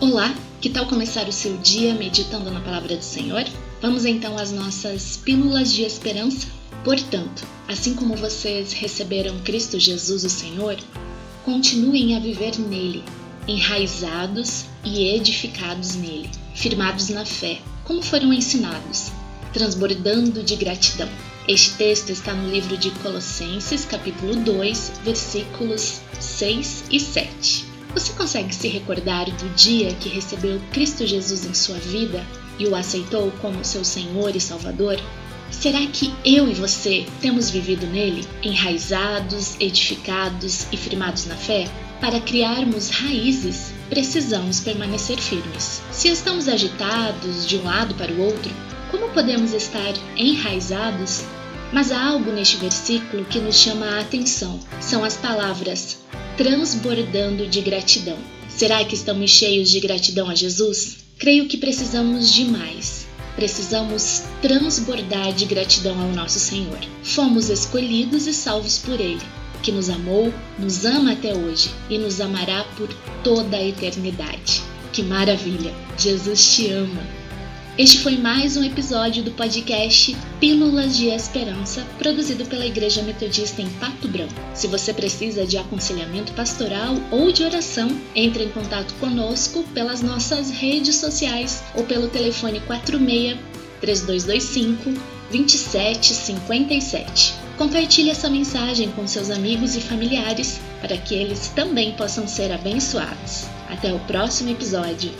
Olá, que tal começar o seu dia meditando na palavra do Senhor? Vamos então às nossas pílulas de esperança. Portanto, assim como vocês receberam Cristo Jesus, o Senhor, continuem a viver nele, enraizados e edificados nele, firmados na fé, como foram ensinados, transbordando de gratidão. Este texto está no livro de Colossenses, capítulo 2, versículos 6 e 7. Você consegue se recordar do dia que recebeu Cristo Jesus em sua vida e o aceitou como seu Senhor e Salvador? Será que eu e você temos vivido nele, enraizados, edificados e firmados na fé? Para criarmos raízes, precisamos permanecer firmes. Se estamos agitados de um lado para o outro, como podemos estar enraizados? Mas há algo neste versículo que nos chama a atenção. São as palavras transbordando de gratidão. Será que estamos cheios de gratidão a Jesus? Creio que precisamos de mais. Precisamos transbordar de gratidão ao nosso Senhor. Fomos escolhidos e salvos por Ele, que nos amou, nos ama até hoje e nos amará por toda a eternidade. Que maravilha! Jesus te ama! Este foi mais um episódio do podcast Pílulas de Esperança, produzido pela Igreja Metodista em Pato Branco. Se você precisa de aconselhamento pastoral ou de oração, entre em contato conosco pelas nossas redes sociais ou pelo telefone 46 3225 2757. Compartilhe essa mensagem com seus amigos e familiares para que eles também possam ser abençoados. Até o próximo episódio.